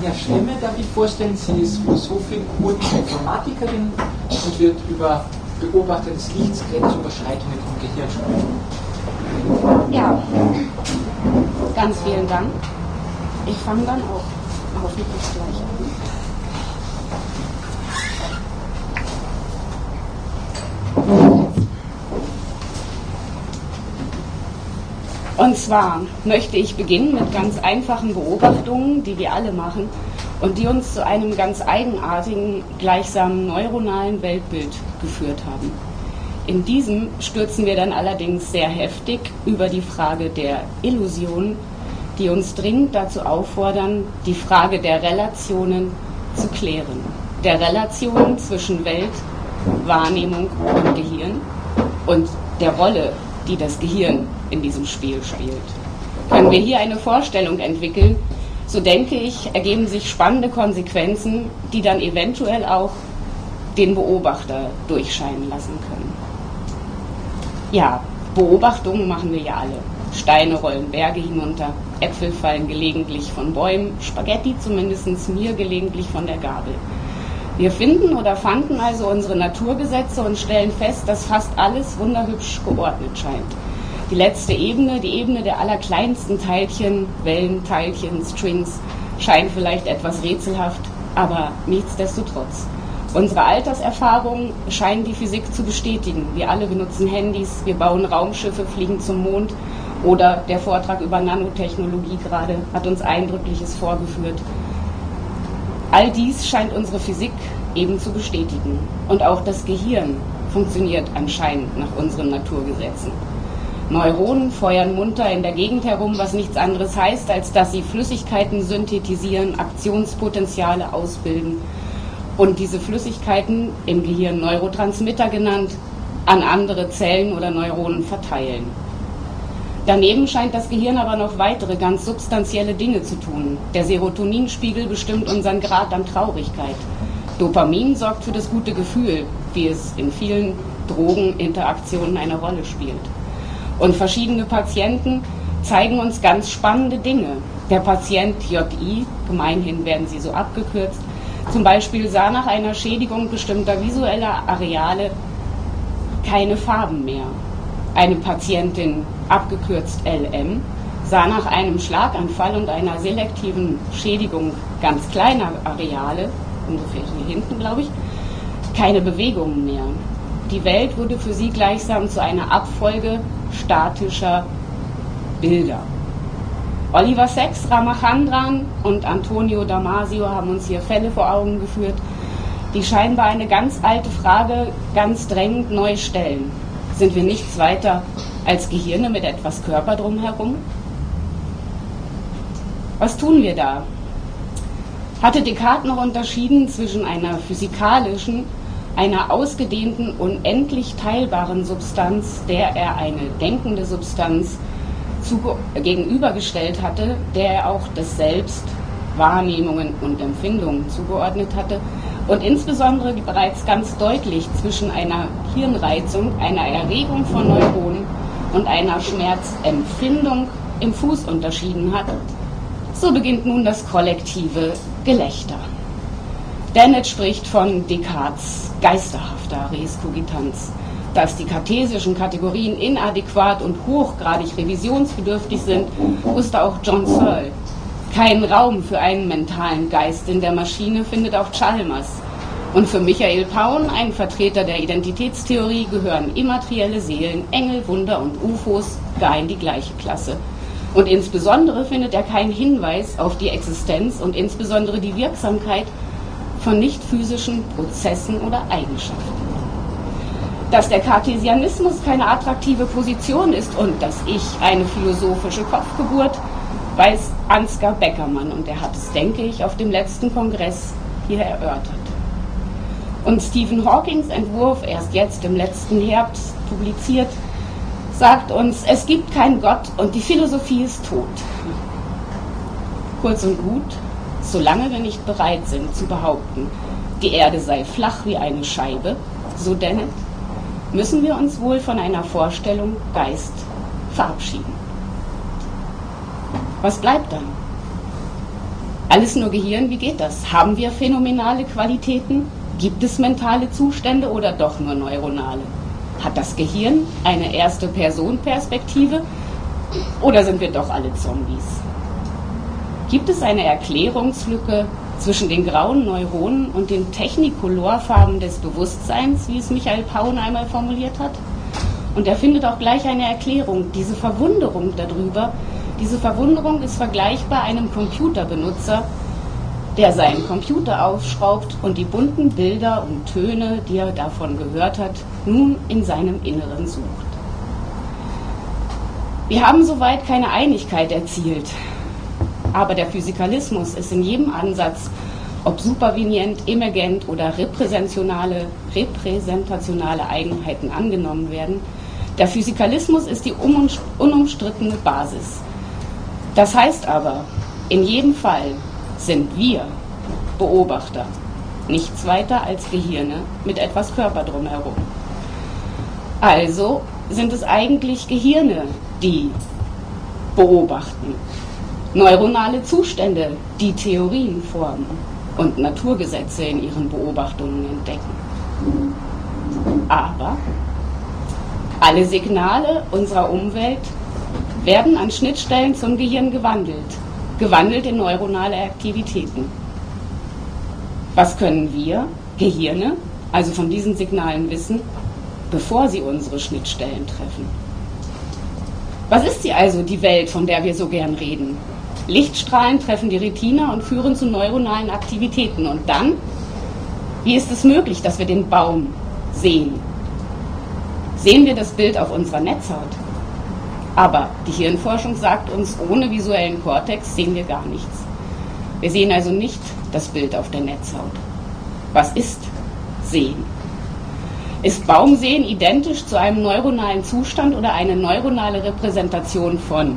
Herr Schlemme darf ich vorstellen, sie ist Philosophin und Informatikerin und wird über Beobachter des Lichts, Grenzüberschreitungen im Gehirn sprechen. Ja, ganz vielen Dank. Ich fange dann auch hoffentlich gleich an. Und zwar möchte ich beginnen mit ganz einfachen Beobachtungen, die wir alle machen und die uns zu einem ganz eigenartigen, gleichsam neuronalen Weltbild geführt haben. In diesem stürzen wir dann allerdings sehr heftig über die Frage der Illusion, die uns dringend dazu auffordern, die Frage der Relationen zu klären. Der Relationen zwischen Welt, Wahrnehmung und Gehirn und der Rolle, die das Gehirn in diesem Spiel spielt. Können wir hier eine Vorstellung entwickeln, so denke ich, ergeben sich spannende Konsequenzen, die dann eventuell auch den Beobachter durchscheinen lassen können. Ja, Beobachtungen machen wir ja alle. Steine rollen Berge hinunter, Äpfel fallen gelegentlich von Bäumen, Spaghetti zumindest mir gelegentlich von der Gabel. Wir finden oder fanden also unsere Naturgesetze und stellen fest, dass fast alles wunderhübsch geordnet scheint. Die letzte Ebene, die Ebene der allerkleinsten Teilchen, Wellen, Teilchen, Strings, scheint vielleicht etwas rätselhaft, aber nichtsdestotrotz. Unsere Alterserfahrung scheint die Physik zu bestätigen. Wir alle benutzen Handys, wir bauen Raumschiffe, fliegen zum Mond oder der Vortrag über Nanotechnologie gerade hat uns Eindrückliches vorgeführt. All dies scheint unsere Physik eben zu bestätigen. Und auch das Gehirn funktioniert anscheinend nach unseren Naturgesetzen. Neuronen feuern munter in der Gegend herum, was nichts anderes heißt, als dass sie Flüssigkeiten synthetisieren, Aktionspotenziale ausbilden und diese Flüssigkeiten im Gehirn Neurotransmitter genannt an andere Zellen oder Neuronen verteilen. Daneben scheint das Gehirn aber noch weitere ganz substanzielle Dinge zu tun. Der Serotoninspiegel bestimmt unseren Grad an Traurigkeit. Dopamin sorgt für das gute Gefühl, wie es in vielen Drogeninteraktionen eine Rolle spielt. Und verschiedene Patienten zeigen uns ganz spannende Dinge. Der Patient JI, gemeinhin werden sie so abgekürzt, zum Beispiel sah nach einer Schädigung bestimmter visueller Areale keine Farben mehr. Eine Patientin abgekürzt LM, sah nach einem Schlaganfall und einer selektiven Schädigung ganz kleiner Areale, ungefähr hier hinten glaube ich, keine Bewegungen mehr. Die Welt wurde für sie gleichsam zu einer Abfolge statischer Bilder. Oliver Sacks, Ramachandran und Antonio Damasio haben uns hier Fälle vor Augen geführt, die scheinbar eine ganz alte Frage ganz drängend neu stellen. Sind wir nichts weiter als Gehirne mit etwas Körper drumherum? Was tun wir da? Hatte Descartes noch unterschieden zwischen einer physikalischen, einer ausgedehnten, unendlich teilbaren Substanz, der er eine denkende Substanz gegenübergestellt hatte, der er auch das Selbst, Wahrnehmungen und Empfindungen zugeordnet hatte und insbesondere bereits ganz deutlich zwischen einer Hirnreizung, einer Erregung von Neuronen und einer Schmerzempfindung im Fuß unterschieden hat, so beginnt nun das kollektive Gelächter. Dennett spricht von Descartes geisterhafter Res Cogitans. Dass die kartesischen Kategorien inadäquat und hochgradig revisionsbedürftig sind, wusste auch John Searle. Kein Raum für einen mentalen Geist in der Maschine findet auch Chalmers. Und für Michael Paun, ein Vertreter der Identitätstheorie, gehören immaterielle Seelen, Engel, Wunder und UFOs gar in die gleiche Klasse. Und insbesondere findet er keinen Hinweis auf die Existenz und insbesondere die Wirksamkeit von nicht physischen Prozessen oder Eigenschaften. Dass der Cartesianismus keine attraktive Position ist und dass ich eine philosophische Kopfgeburt, weiß Ansgar Beckermann und er hat es, denke ich, auf dem letzten Kongress hier erörtert. Und Stephen Hawkings Entwurf, erst jetzt im letzten Herbst publiziert, sagt uns, es gibt keinen Gott und die Philosophie ist tot. Kurz und gut, solange wir nicht bereit sind zu behaupten, die Erde sei flach wie eine Scheibe, so Dennett, müssen wir uns wohl von einer Vorstellung Geist verabschieden. Was bleibt dann? Alles nur Gehirn, wie geht das? Haben wir phänomenale Qualitäten? Gibt es mentale Zustände oder doch nur neuronale? Hat das Gehirn eine erste Person-Perspektive oder sind wir doch alle Zombies? Gibt es eine Erklärungslücke zwischen den grauen Neuronen und den Technikolorfarben des Bewusstseins, wie es Michael Paun einmal formuliert hat? Und er findet auch gleich eine Erklärung, diese Verwunderung darüber. Diese Verwunderung ist vergleichbar einem Computerbenutzer, der seinen Computer aufschraubt und die bunten Bilder und Töne, die er davon gehört hat, nun in seinem Inneren sucht. Wir haben soweit keine Einigkeit erzielt, aber der Physikalismus ist in jedem Ansatz, ob supervenient, emergent oder repräsentationale, repräsentationale Eigenheiten angenommen werden, der Physikalismus ist die unumstrittene Basis. Das heißt aber, in jedem Fall sind wir Beobachter, nichts weiter als Gehirne mit etwas Körper drumherum. Also sind es eigentlich Gehirne, die beobachten, neuronale Zustände, die Theorien formen und Naturgesetze in ihren Beobachtungen entdecken. Aber alle Signale unserer Umwelt werden an Schnittstellen zum Gehirn gewandelt, gewandelt in neuronale Aktivitäten. Was können wir, Gehirne, also von diesen Signalen wissen, bevor sie unsere Schnittstellen treffen? Was ist sie also, die Welt, von der wir so gern reden? Lichtstrahlen treffen die Retina und führen zu neuronalen Aktivitäten. Und dann, wie ist es möglich, dass wir den Baum sehen? Sehen wir das Bild auf unserer Netzhaut? Aber die Hirnforschung sagt uns, ohne visuellen Kortex sehen wir gar nichts. Wir sehen also nicht das Bild auf der Netzhaut. Was ist Sehen? Ist Baumsehen identisch zu einem neuronalen Zustand oder eine neuronale Repräsentation von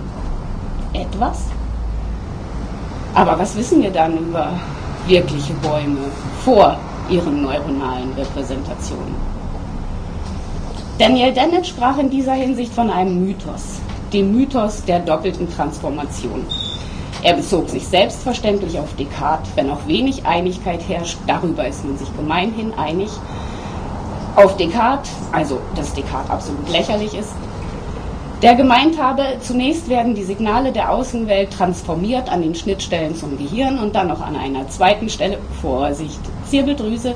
etwas? Aber was wissen wir dann über wirkliche Bäume vor ihren neuronalen Repräsentationen? Daniel Dennett sprach in dieser Hinsicht von einem Mythos, dem Mythos der doppelten Transformation. Er bezog sich selbstverständlich auf Descartes, wenn auch wenig Einigkeit herrscht, darüber ist man sich gemeinhin einig. Auf Descartes, also dass Descartes absolut lächerlich ist, der gemeint habe, zunächst werden die Signale der Außenwelt transformiert an den Schnittstellen zum Gehirn und dann noch an einer zweiten Stelle, Vorsicht, Zirbeldrüse,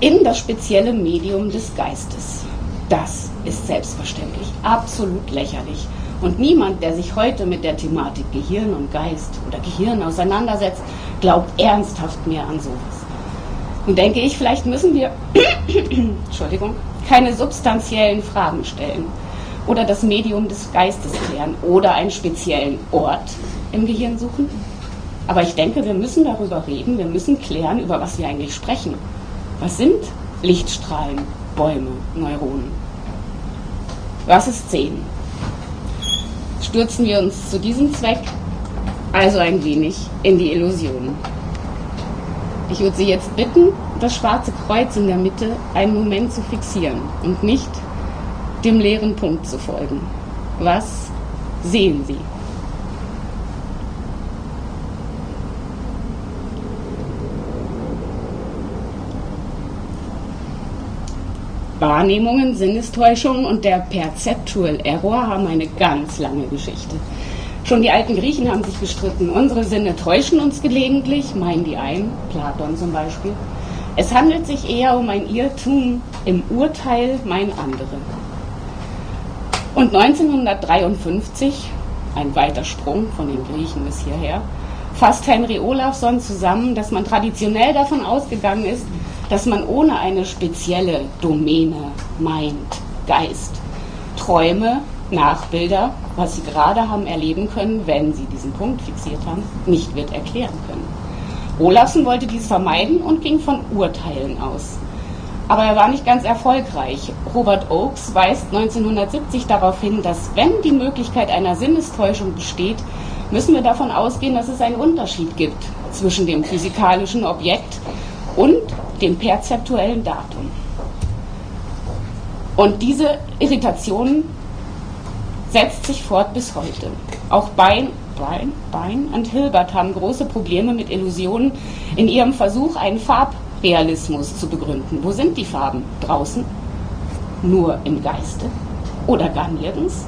in das spezielle Medium des Geistes. Das ist selbstverständlich absolut lächerlich. Und niemand, der sich heute mit der Thematik Gehirn und Geist oder Gehirn auseinandersetzt, glaubt ernsthaft mehr an sowas. Und denke ich, vielleicht müssen wir Entschuldigung, keine substanziellen Fragen stellen oder das Medium des Geistes klären oder einen speziellen Ort im Gehirn suchen. Aber ich denke, wir müssen darüber reden, wir müssen klären, über was wir eigentlich sprechen. Was sind Lichtstrahlen, Bäume, Neuronen? Was ist Sehen? stürzen wir uns zu diesem Zweck also ein wenig in die Illusion. Ich würde Sie jetzt bitten, das schwarze Kreuz in der Mitte einen Moment zu fixieren und nicht dem leeren Punkt zu folgen. Was sehen Sie? Wahrnehmungen, Sinnestäuschungen und der Perceptual Error haben eine ganz lange Geschichte. Schon die alten Griechen haben sich gestritten. Unsere Sinne täuschen uns gelegentlich, meinen die einen, Platon zum Beispiel. Es handelt sich eher um ein Irrtum, im Urteil mein andere. Und 1953, ein weiter Sprung von den Griechen bis hierher, fasst Henry Olafsson zusammen, dass man traditionell davon ausgegangen ist, dass man ohne eine spezielle Domäne, Mind, Geist, Träume, Nachbilder, was sie gerade haben erleben können, wenn sie diesen Punkt fixiert haben, nicht wird erklären können. Olafsen wollte dies vermeiden und ging von Urteilen aus. Aber er war nicht ganz erfolgreich. Robert Oakes weist 1970 darauf hin, dass wenn die Möglichkeit einer Sinnestäuschung besteht, müssen wir davon ausgehen, dass es einen Unterschied gibt zwischen dem physikalischen Objekt und dem perzeptuellen Datum. Und diese Irritation setzt sich fort bis heute. Auch bei Bryan, Bryan und Hilbert haben große Probleme mit Illusionen in ihrem Versuch, einen Farbrealismus zu begründen. Wo sind die Farben? Draußen? Nur im Geiste? Oder gar nirgends?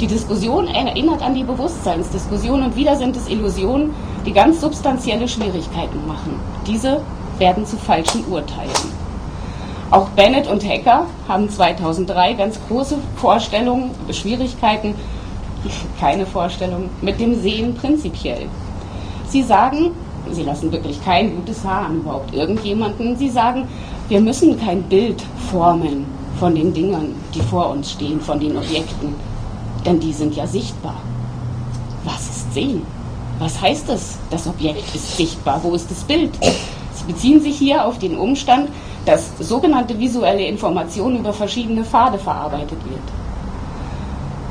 Die Diskussion erinnert an die Bewusstseinsdiskussion und wieder sind es Illusionen, die ganz substanzielle Schwierigkeiten machen. Diese werden zu falschen Urteilen. Auch Bennett und Hecker haben 2003 ganz große Vorstellungen, Schwierigkeiten, keine Vorstellung, mit dem Sehen prinzipiell. Sie sagen, sie lassen wirklich kein gutes Haar an überhaupt irgendjemanden, sie sagen, wir müssen kein Bild formen von den Dingen, die vor uns stehen, von den Objekten, denn die sind ja sichtbar. Was ist Sehen? Was heißt es, das Objekt ist sichtbar? Wo ist das Bild? Sie beziehen sich hier auf den Umstand, dass sogenannte visuelle Information über verschiedene Pfade verarbeitet wird.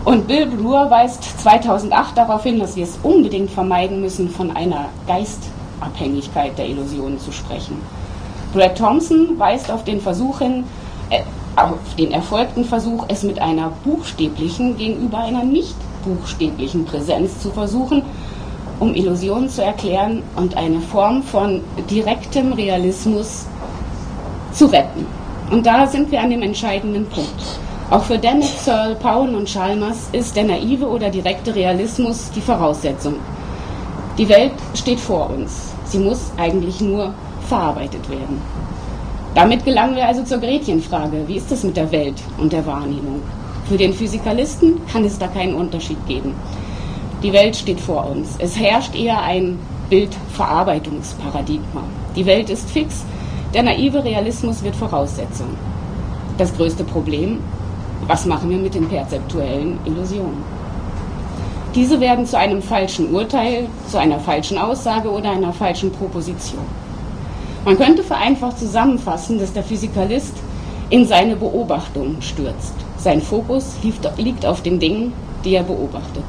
Und Bill Brewer weist 2008 darauf hin, dass wir es unbedingt vermeiden müssen, von einer Geistabhängigkeit der Illusionen zu sprechen. Brad Thompson weist auf den Versuch hin, äh, auf den erfolgten Versuch, es mit einer buchstäblichen gegenüber einer nicht buchstäblichen Präsenz zu versuchen, um Illusionen zu erklären und eine Form von direktem Realismus zu retten. Und da sind wir an dem entscheidenden Punkt. Auch für Dennett, Searle, Powell und Chalmers ist der naive oder direkte Realismus die Voraussetzung. Die Welt steht vor uns. Sie muss eigentlich nur verarbeitet werden. Damit gelangen wir also zur Gretchenfrage. Wie ist es mit der Welt und der Wahrnehmung? Für den Physikalisten kann es da keinen Unterschied geben. Die Welt steht vor uns. Es herrscht eher ein Bildverarbeitungsparadigma. Die Welt ist fix, der naive Realismus wird Voraussetzung. Das größte Problem, was machen wir mit den perzeptuellen Illusionen? Diese werden zu einem falschen Urteil, zu einer falschen Aussage oder einer falschen Proposition. Man könnte vereinfacht zusammenfassen, dass der Physikalist in seine Beobachtung stürzt. Sein Fokus liegt auf den Dingen, die er beobachtet.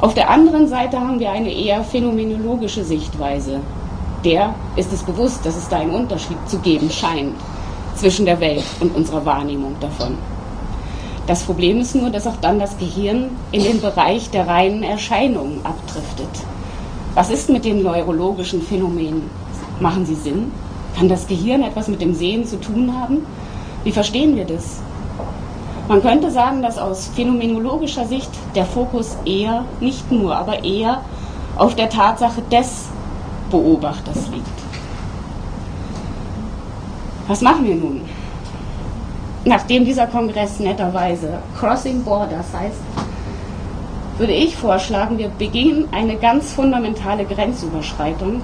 Auf der anderen Seite haben wir eine eher phänomenologische Sichtweise, der ist es bewusst, dass es da einen Unterschied zu geben scheint zwischen der Welt und unserer Wahrnehmung davon. Das Problem ist nur, dass auch dann das Gehirn in den Bereich der reinen Erscheinungen abdriftet. Was ist mit den neurologischen Phänomenen? Machen sie Sinn? Kann das Gehirn etwas mit dem Sehen zu tun haben? Wie verstehen wir das? Man könnte sagen, dass aus phänomenologischer Sicht der Fokus eher, nicht nur, aber eher auf der Tatsache des Beobachters liegt. Was machen wir nun? Nachdem dieser Kongress netterweise Crossing Borders heißt, würde ich vorschlagen, wir beginnen eine ganz fundamentale Grenzüberschreitung.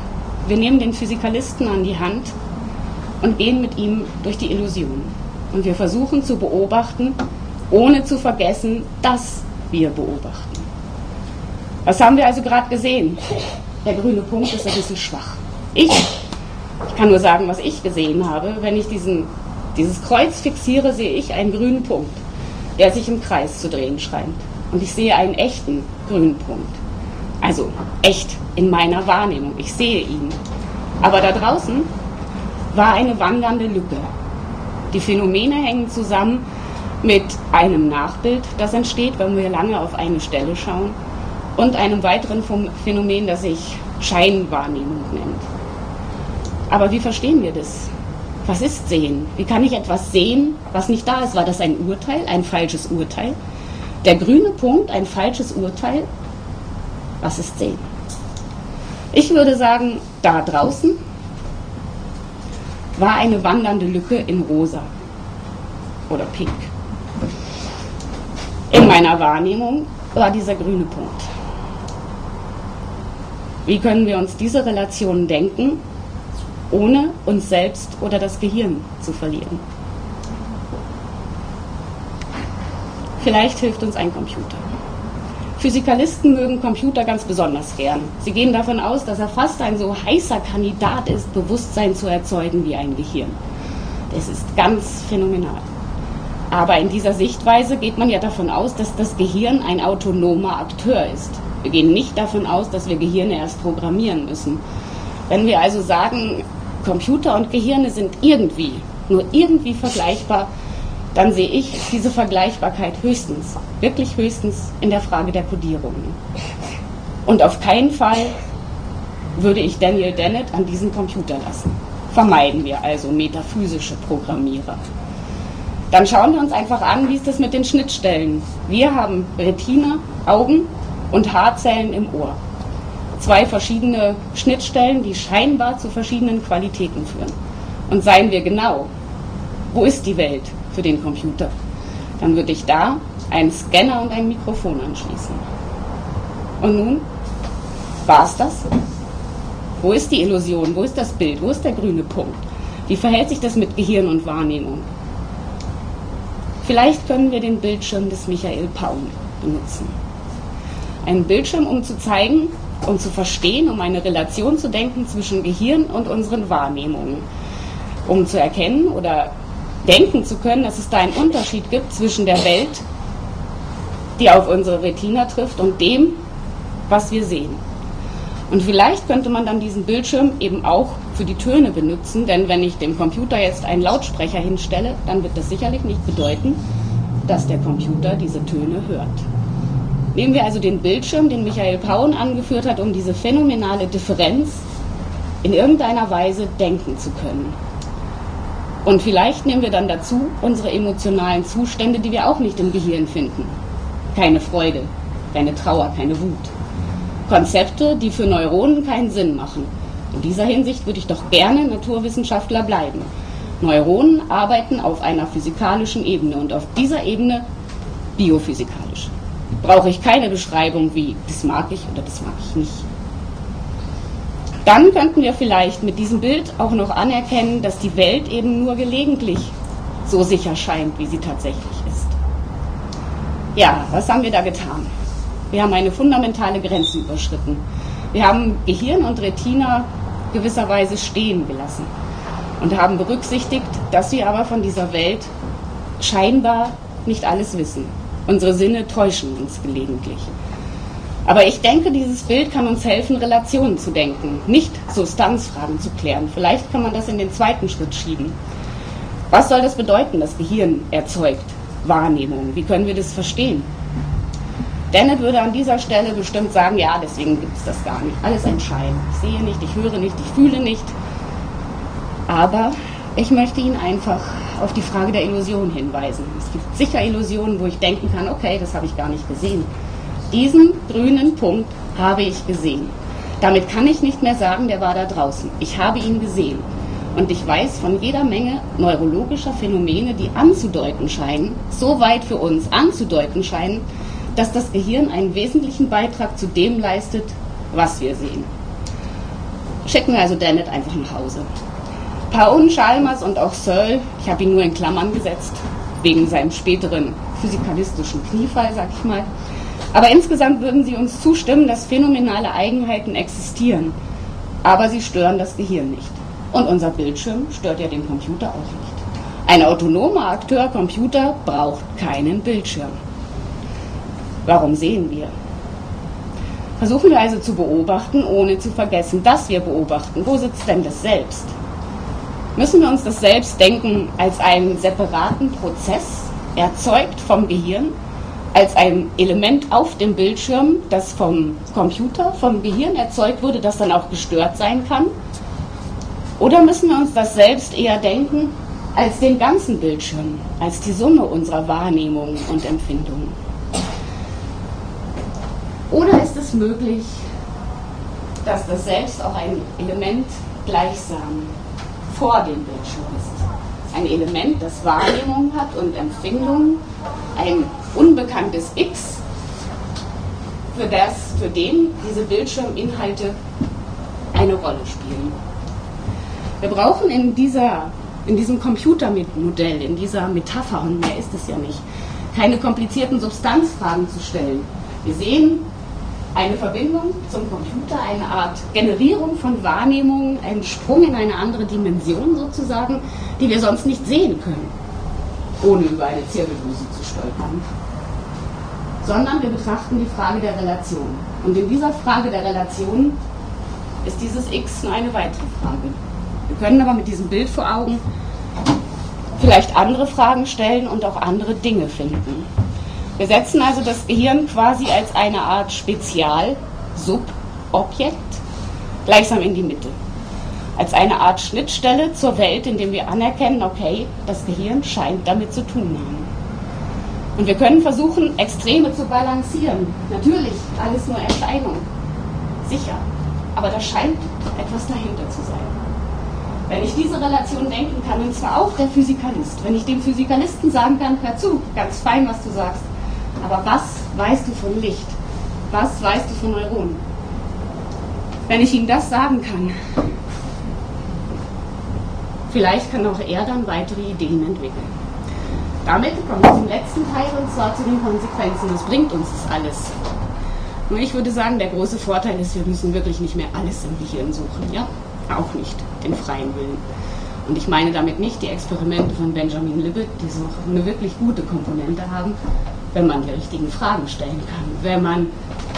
Wir nehmen den Physikalisten an die Hand und gehen mit ihm durch die Illusion. Und wir versuchen zu beobachten, ohne zu vergessen, dass wir beobachten. Was haben wir also gerade gesehen? der grüne Punkt ist ein bisschen schwach. Ich, ich kann nur sagen, was ich gesehen habe. Wenn ich diesen, dieses Kreuz fixiere, sehe ich einen grünen Punkt, der sich im Kreis zu drehen scheint. Und ich sehe einen echten grünen Punkt. Also echt in meiner Wahrnehmung. Ich sehe ihn. Aber da draußen war eine wandernde Lücke. Die Phänomene hängen zusammen mit einem Nachbild, das entsteht, wenn wir lange auf eine Stelle schauen und einem weiteren Phänomen, das sich Scheinwahrnehmung nennt. Aber wie verstehen wir das? Was ist Sehen? Wie kann ich etwas sehen, was nicht da ist? War das ein Urteil, ein falsches Urteil? Der grüne Punkt, ein falsches Urteil? Was ist Sehen? Ich würde sagen, da draußen war eine wandernde Lücke in rosa oder pink. In meiner Wahrnehmung war dieser grüne Punkt. Wie können wir uns diese Relationen denken, ohne uns selbst oder das Gehirn zu verlieren? Vielleicht hilft uns ein Computer. Physikalisten mögen Computer ganz besonders gern. Sie gehen davon aus, dass er fast ein so heißer Kandidat ist, Bewusstsein zu erzeugen wie ein Gehirn. Das ist ganz phänomenal. Aber in dieser Sichtweise geht man ja davon aus, dass das Gehirn ein autonomer Akteur ist. Wir gehen nicht davon aus, dass wir Gehirne erst programmieren müssen. Wenn wir also sagen, Computer und Gehirne sind irgendwie, nur irgendwie vergleichbar, dann sehe ich diese Vergleichbarkeit höchstens, wirklich höchstens in der Frage der Kodierung. Und auf keinen Fall würde ich Daniel Dennett an diesen Computer lassen. Vermeiden wir also metaphysische Programmierer. Dann schauen wir uns einfach an, wie ist das mit den Schnittstellen. Wir haben Retina, Augen und Haarzellen im Ohr. Zwei verschiedene Schnittstellen, die scheinbar zu verschiedenen Qualitäten führen. Und seien wir genau, wo ist die Welt für den Computer? Dann würde ich da einen Scanner und ein Mikrofon anschließen. Und nun, war es das? Wo ist die Illusion? Wo ist das Bild? Wo ist der grüne Punkt? Wie verhält sich das mit Gehirn und Wahrnehmung? Vielleicht können wir den Bildschirm des Michael Paun benutzen. Einen Bildschirm, um zu zeigen, um zu verstehen, um eine Relation zu denken zwischen Gehirn und unseren Wahrnehmungen. Um zu erkennen oder denken zu können, dass es da einen Unterschied gibt zwischen der Welt, die auf unsere Retina trifft, und dem, was wir sehen. Und vielleicht könnte man dann diesen Bildschirm eben auch für die Töne benutzen, denn wenn ich dem Computer jetzt einen Lautsprecher hinstelle, dann wird das sicherlich nicht bedeuten, dass der Computer diese Töne hört. Nehmen wir also den Bildschirm, den Michael Paun angeführt hat, um diese phänomenale Differenz in irgendeiner Weise denken zu können. Und vielleicht nehmen wir dann dazu unsere emotionalen Zustände, die wir auch nicht im Gehirn finden. Keine Freude, keine Trauer, keine Wut. Konzepte, die für Neuronen keinen Sinn machen. In dieser Hinsicht würde ich doch gerne Naturwissenschaftler bleiben. Neuronen arbeiten auf einer physikalischen Ebene und auf dieser Ebene biophysikalisch. Brauche ich keine Beschreibung wie, das mag ich oder das mag ich nicht. Dann könnten wir vielleicht mit diesem Bild auch noch anerkennen, dass die Welt eben nur gelegentlich so sicher scheint, wie sie tatsächlich ist. Ja, was haben wir da getan? Wir haben eine fundamentale Grenze überschritten. Wir haben Gehirn und Retina gewisserweise stehen gelassen und haben berücksichtigt, dass wir aber von dieser Welt scheinbar nicht alles wissen. Unsere Sinne täuschen uns gelegentlich. Aber ich denke, dieses Bild kann uns helfen, Relationen zu denken, nicht Substanzfragen zu klären. Vielleicht kann man das in den zweiten Schritt schieben. Was soll das bedeuten, das Gehirn erzeugt Wahrnehmung? Wie können wir das verstehen? Dennett würde an dieser Stelle bestimmt sagen, ja, deswegen gibt es das gar nicht. Alles ein Schein. Ich sehe nicht, ich höre nicht, ich fühle nicht. Aber ich möchte ihn einfach auf die Frage der Illusion hinweisen. Es gibt sicher Illusionen, wo ich denken kann, okay, das habe ich gar nicht gesehen. Diesen grünen Punkt habe ich gesehen. Damit kann ich nicht mehr sagen, der war da draußen. Ich habe ihn gesehen. Und ich weiß von jeder Menge neurologischer Phänomene, die anzudeuten scheinen, so weit für uns anzudeuten scheinen, dass das Gehirn einen wesentlichen Beitrag zu dem leistet, was wir sehen. Schicken wir also Dennett einfach nach Hause. Paun, Chalmers und auch Searle, ich habe ihn nur in Klammern gesetzt, wegen seinem späteren physikalistischen Kniefall, sag ich mal. Aber insgesamt würden sie uns zustimmen, dass phänomenale Eigenheiten existieren, aber sie stören das Gehirn nicht. Und unser Bildschirm stört ja den Computer auch nicht. Ein autonomer Akteur Computer braucht keinen Bildschirm. Warum sehen wir? Versuchen wir also zu beobachten, ohne zu vergessen, dass wir beobachten. Wo sitzt denn das Selbst? Müssen wir uns das Selbstdenken als einen separaten Prozess, erzeugt vom Gehirn, als ein Element auf dem Bildschirm, das vom Computer, vom Gehirn erzeugt wurde, das dann auch gestört sein kann? Oder müssen wir uns das Selbst eher denken als den ganzen Bildschirm, als die Summe unserer Wahrnehmungen und Empfindungen? Oder ist es möglich, dass das Selbst auch ein Element gleichsam vor dem Bildschirm ist? Ein Element, das Wahrnehmung hat und Empfindungen, ein unbekanntes X, für, das, für den diese Bildschirminhalte eine Rolle spielen. Wir brauchen in, dieser, in diesem Computermodell, in dieser Metapher, und mehr ist es ja nicht, keine komplizierten Substanzfragen zu stellen. Wir sehen eine Verbindung zum Computer, eine Art Generierung von Wahrnehmungen, ein Sprung in eine andere Dimension sozusagen, die wir sonst nicht sehen können, ohne über eine Zirbeldrüse zu stolpern. Sondern wir betrachten die Frage der Relation. Und in dieser Frage der Relation ist dieses X nur eine weitere Frage. Wir können aber mit diesem Bild vor Augen vielleicht andere Fragen stellen und auch andere Dinge finden. Wir setzen also das Gehirn quasi als eine Art Spezialsystem Subobjekt gleichsam in die Mitte. Als eine Art Schnittstelle zur Welt, in dem wir anerkennen, okay, das Gehirn scheint damit zu tun haben. Und wir können versuchen, Extreme zu balancieren. Natürlich, alles nur Erscheinung. Sicher. Aber da scheint etwas dahinter zu sein. Wenn ich diese Relation denken kann, und zwar auch der Physikalist, wenn ich dem Physikalisten sagen kann, hör zu, ganz fein, was du sagst, aber was weißt du von Licht? Was weißt du von Neuronen? Wenn ich ihm das sagen kann, vielleicht kann auch er dann weitere Ideen entwickeln. Damit kommen wir zum letzten Teil und zwar zu den Konsequenzen. Was bringt uns das alles? Nur ich würde sagen, der große Vorteil ist, wir müssen wirklich nicht mehr alles im Gehirn suchen. Ja? Auch nicht den freien Willen. Und ich meine damit nicht die Experimente von Benjamin Libet, die so eine wirklich gute Komponente haben, wenn man die richtigen Fragen stellen kann, wenn man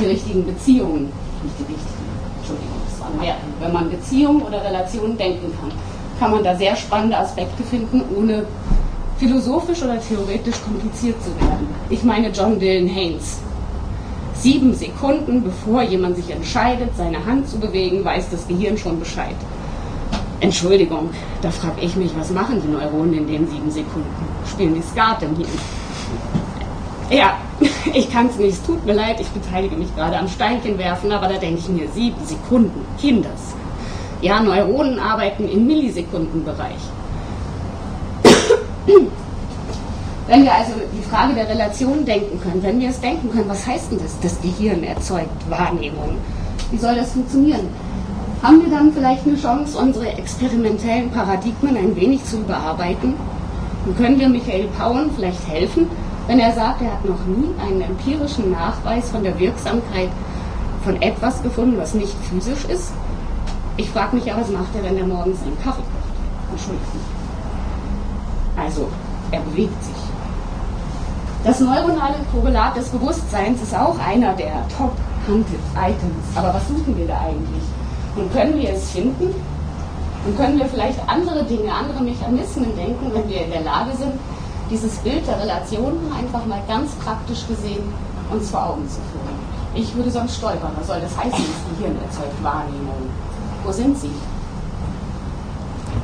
die richtigen Beziehungen, nicht die richtigen, Entschuldigung, das waren Werten, wenn man Beziehungen oder Relationen denken kann, kann man da sehr spannende Aspekte finden, ohne philosophisch oder theoretisch kompliziert zu werden. Ich meine John Dylan Haynes. Sieben Sekunden bevor jemand sich entscheidet, seine Hand zu bewegen, weiß das Gehirn schon Bescheid. Entschuldigung, da frage ich mich, was machen die Neuronen in den sieben Sekunden? Spielen die Skat im Hirn? Ja, ich kann es nicht, es tut mir leid, ich beteilige mich gerade am Steinchenwerfen, aber da denke ich mir, sieben Sekunden, Kinders. Ja, Neuronen arbeiten im Millisekundenbereich. Wenn wir also die Frage der Relation denken können, wenn wir es denken können, was heißt denn das? Das Gehirn erzeugt Wahrnehmung. Wie soll das funktionieren? Haben wir dann vielleicht eine Chance, unsere experimentellen Paradigmen ein wenig zu überarbeiten? Und können wir Michael Pauen vielleicht helfen, wenn er sagt, er hat noch nie einen empirischen Nachweis von der Wirksamkeit von etwas gefunden, was nicht physisch ist? Ich frage mich ja, was macht er, wenn er morgens einen Kaffee kocht? Entschuldigung. Also, er bewegt sich. Das neuronale Korrelat des Bewusstseins ist auch einer der Top-Hunted-Items. Aber was suchen wir da eigentlich? Und können wir es finden? Und können wir vielleicht andere Dinge, andere Mechanismen denken, wenn wir in der Lage sind, dieses Bild der Relationen einfach mal ganz praktisch gesehen uns vor Augen zu führen? Ich würde sonst stolpern. Was soll das heißen, das Gehirn erzeugt Wahrnehmung? Wo sind sie?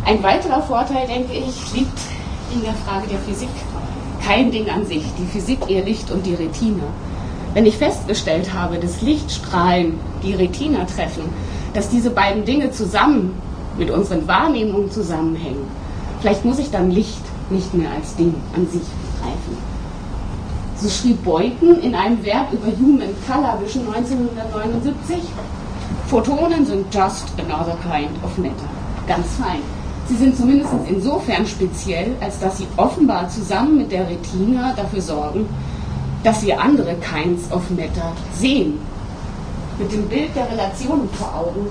Ein weiterer Vorteil, denke ich, liegt in der Frage der Physik kein Ding an sich, die Physik, ihr Licht und die Retina. Wenn ich festgestellt habe, dass Lichtstrahlen die Retina treffen, dass diese beiden Dinge zusammen mit unseren Wahrnehmungen zusammenhängen, vielleicht muss ich dann Licht nicht mehr als Ding an sich begreifen. So schrieb Beuthen in einem Werk über Human Color Vision 1979, Photonen sind just another kind of matter. Ganz fein. Sie sind zumindest insofern speziell, als dass sie offenbar zusammen mit der Retina dafür sorgen, dass wir andere Kinds of Matter sehen. Mit dem Bild der Relationen vor Augen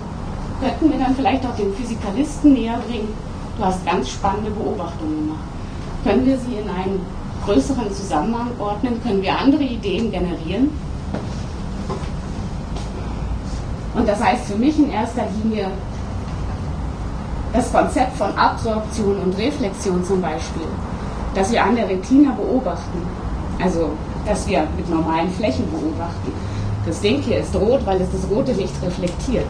könnten wir dann vielleicht auch den Physikalisten näher bringen. Du hast ganz spannende Beobachtungen gemacht. Können wir sie in einen größeren Zusammenhang ordnen? Können wir andere Ideen generieren? Und das heißt für mich in erster Linie, das Konzept von Absorption und Reflexion zum Beispiel, dass wir an der Retina beobachten, also dass wir mit normalen Flächen beobachten. Das Ding hier ist rot, weil es das rote Licht reflektiert.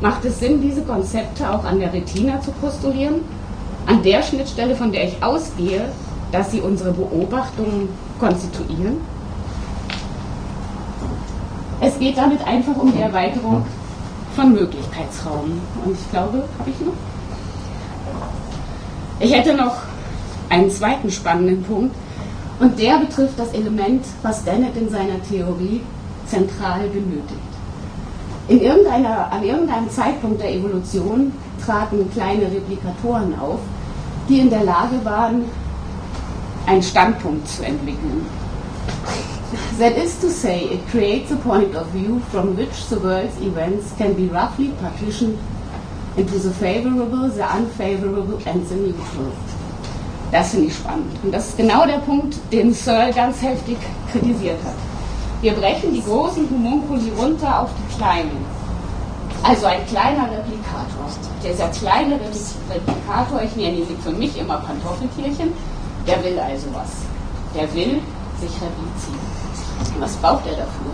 Macht es Sinn, diese Konzepte auch an der Retina zu postulieren? An der Schnittstelle, von der ich ausgehe, dass sie unsere Beobachtungen konstituieren? Es geht damit einfach um die Erweiterung von Möglichkeitsraum. Und ich glaube, habe ich noch? Ich hätte noch einen zweiten spannenden Punkt und der betrifft das Element, was Dennett in seiner Theorie zentral benötigt. In irgendeiner, an irgendeinem Zeitpunkt der Evolution traten kleine Replikatoren auf, die in der Lage waren, einen Standpunkt zu entwickeln. That is to say, it creates a point of view from which the world's events can be roughly partitioned into the favorable, the unfavorable and the neutral. Das finde ich spannend. Und das ist genau der Punkt, den Searle ganz heftig kritisiert hat. Wir brechen die großen Homunkuli runter auf die kleinen. Also ein kleiner Replikator. Dieser kleine Replikator, ich nenne ihn für mich immer Pantoffeltierchen, der will also was. Der will sich replizieren. Was braucht er dafür?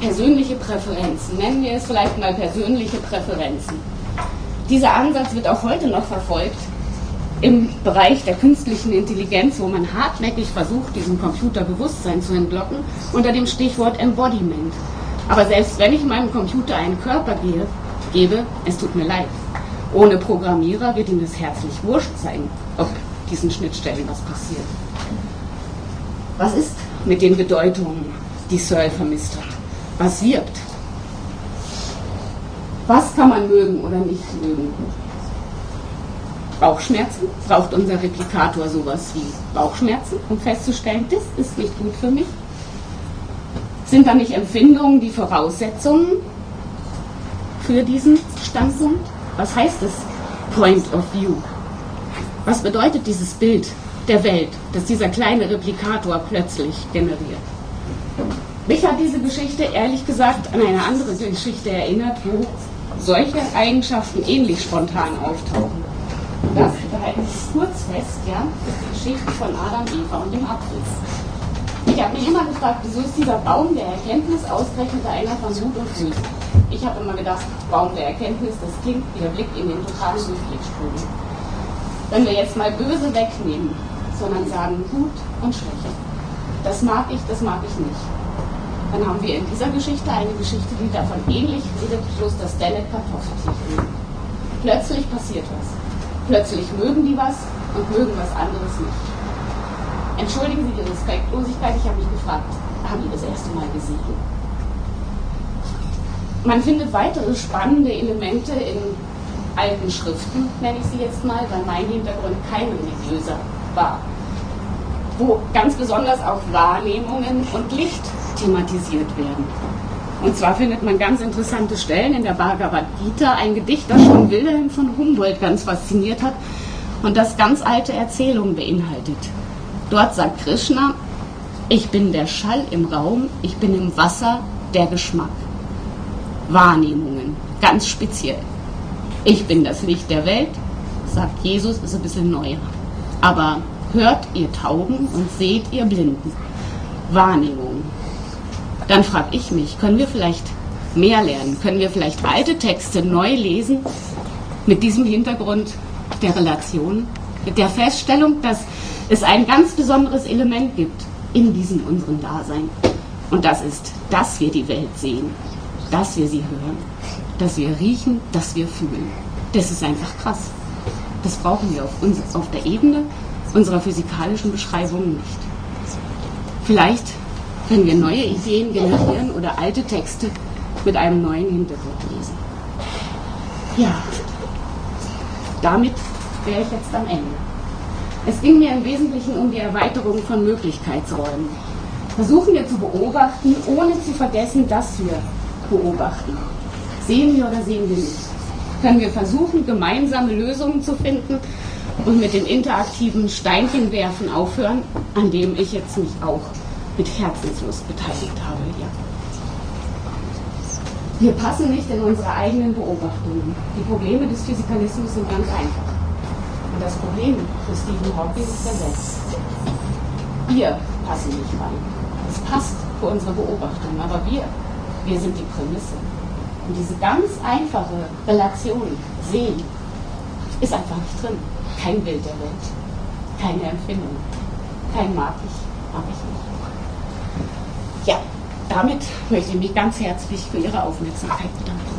persönliche Präferenzen. Nennen wir es vielleicht mal persönliche Präferenzen. Dieser Ansatz wird auch heute noch verfolgt im Bereich der künstlichen Intelligenz, wo man hartnäckig versucht, diesem Computer Bewusstsein zu entlocken, unter dem Stichwort Embodiment. Aber selbst wenn ich meinem Computer einen Körper gehe, gebe, es tut mir leid. Ohne Programmierer wird ihm das herzlich wurscht sein, ob diesen Schnittstellen was passiert. Was ist mit den Bedeutungen, die Searle vermisst hat? Was wirkt? Was kann man mögen oder nicht mögen? Bauchschmerzen? Braucht unser Replikator sowas wie Bauchschmerzen, um festzustellen, das ist nicht gut für mich? Sind da nicht Empfindungen die Voraussetzungen für diesen Standpunkt? Was heißt es Point of View? Was bedeutet dieses Bild der Welt, das dieser kleine Replikator plötzlich generiert? Mich hat diese Geschichte ehrlich gesagt an eine andere Geschichte erinnert, wo solche Eigenschaften ähnlich spontan auftauchen. Das, da halte ich kurz fest, ja, ist die Geschichte von Adam, Eva und dem Apfel. Ich habe mich immer gefragt, wieso ist dieser Baum der Erkenntnis ausgerechnet einer von Mut und Böse? Ich habe immer gedacht, Baum der Erkenntnis, das klingt wie der Blick in den totalen Durchblickstrudel. Wenn wir jetzt mal Böse wegnehmen, sondern sagen Gut und Schwäche, das mag ich, das mag ich nicht, dann haben wir in dieser Geschichte eine Geschichte, die davon ähnlich redet, bloß dass Dennett Kartoffel sich mögen. Plötzlich passiert was. Plötzlich mögen die was und mögen was anderes nicht. Entschuldigen Sie die Respektlosigkeit, ich habe mich gefragt, haben die das erste Mal gesehen? Man findet weitere spannende Elemente in alten Schriften, nenne ich sie jetzt mal, weil mein Hintergrund kein religiöser war, wo ganz besonders auch Wahrnehmungen und Licht thematisiert werden. Und zwar findet man ganz interessante Stellen in der Bhagavad Gita, ein Gedicht, das schon Wilhelm von Humboldt ganz fasziniert hat und das ganz alte Erzählungen beinhaltet. Dort sagt Krishna, ich bin der Schall im Raum, ich bin im Wasser der Geschmack. Wahrnehmungen, ganz speziell. Ich bin das Licht der Welt, sagt Jesus, ist ein bisschen neuer. Aber hört ihr Tauben und seht ihr Blinden. Wahrnehmungen. Dann frage ich mich, können wir vielleicht mehr lernen? Können wir vielleicht alte Texte neu lesen mit diesem Hintergrund der Relation? Mit der Feststellung, dass es ein ganz besonderes Element gibt in diesem unseren Dasein. Und das ist, dass wir die Welt sehen, dass wir sie hören, dass wir riechen, dass wir fühlen. Das ist einfach krass. Das brauchen wir auf, uns, auf der Ebene unserer physikalischen Beschreibungen nicht. Vielleicht können wir neue Ideen generieren oder alte Texte mit einem neuen Hintergrund lesen. Ja, damit wäre ich jetzt am Ende. Es ging mir im Wesentlichen um die Erweiterung von Möglichkeitsräumen. Versuchen wir zu beobachten, ohne zu vergessen, dass wir beobachten. Sehen wir oder sehen wir nicht? Können wir versuchen, gemeinsame Lösungen zu finden und mit dem interaktiven Steinchenwerfen aufhören, an dem ich jetzt mich auch mit Herzenslust beteiligt habe. Ja. Wir passen nicht in unsere eigenen Beobachtungen. Die Probleme des Physikalismus sind ganz einfach. Das Problem für Stephen Hawking ist derselbe. Wir passen nicht rein. Es passt für unsere Beobachtung, aber wir, wir sind die Prämisse. Und diese ganz einfache Relation, sehen, ist einfach nicht drin. Kein Bild der Welt, keine Empfindung, kein mag ich, mag ich nicht. Ja, damit möchte ich mich ganz herzlich für Ihre Aufmerksamkeit bedanken.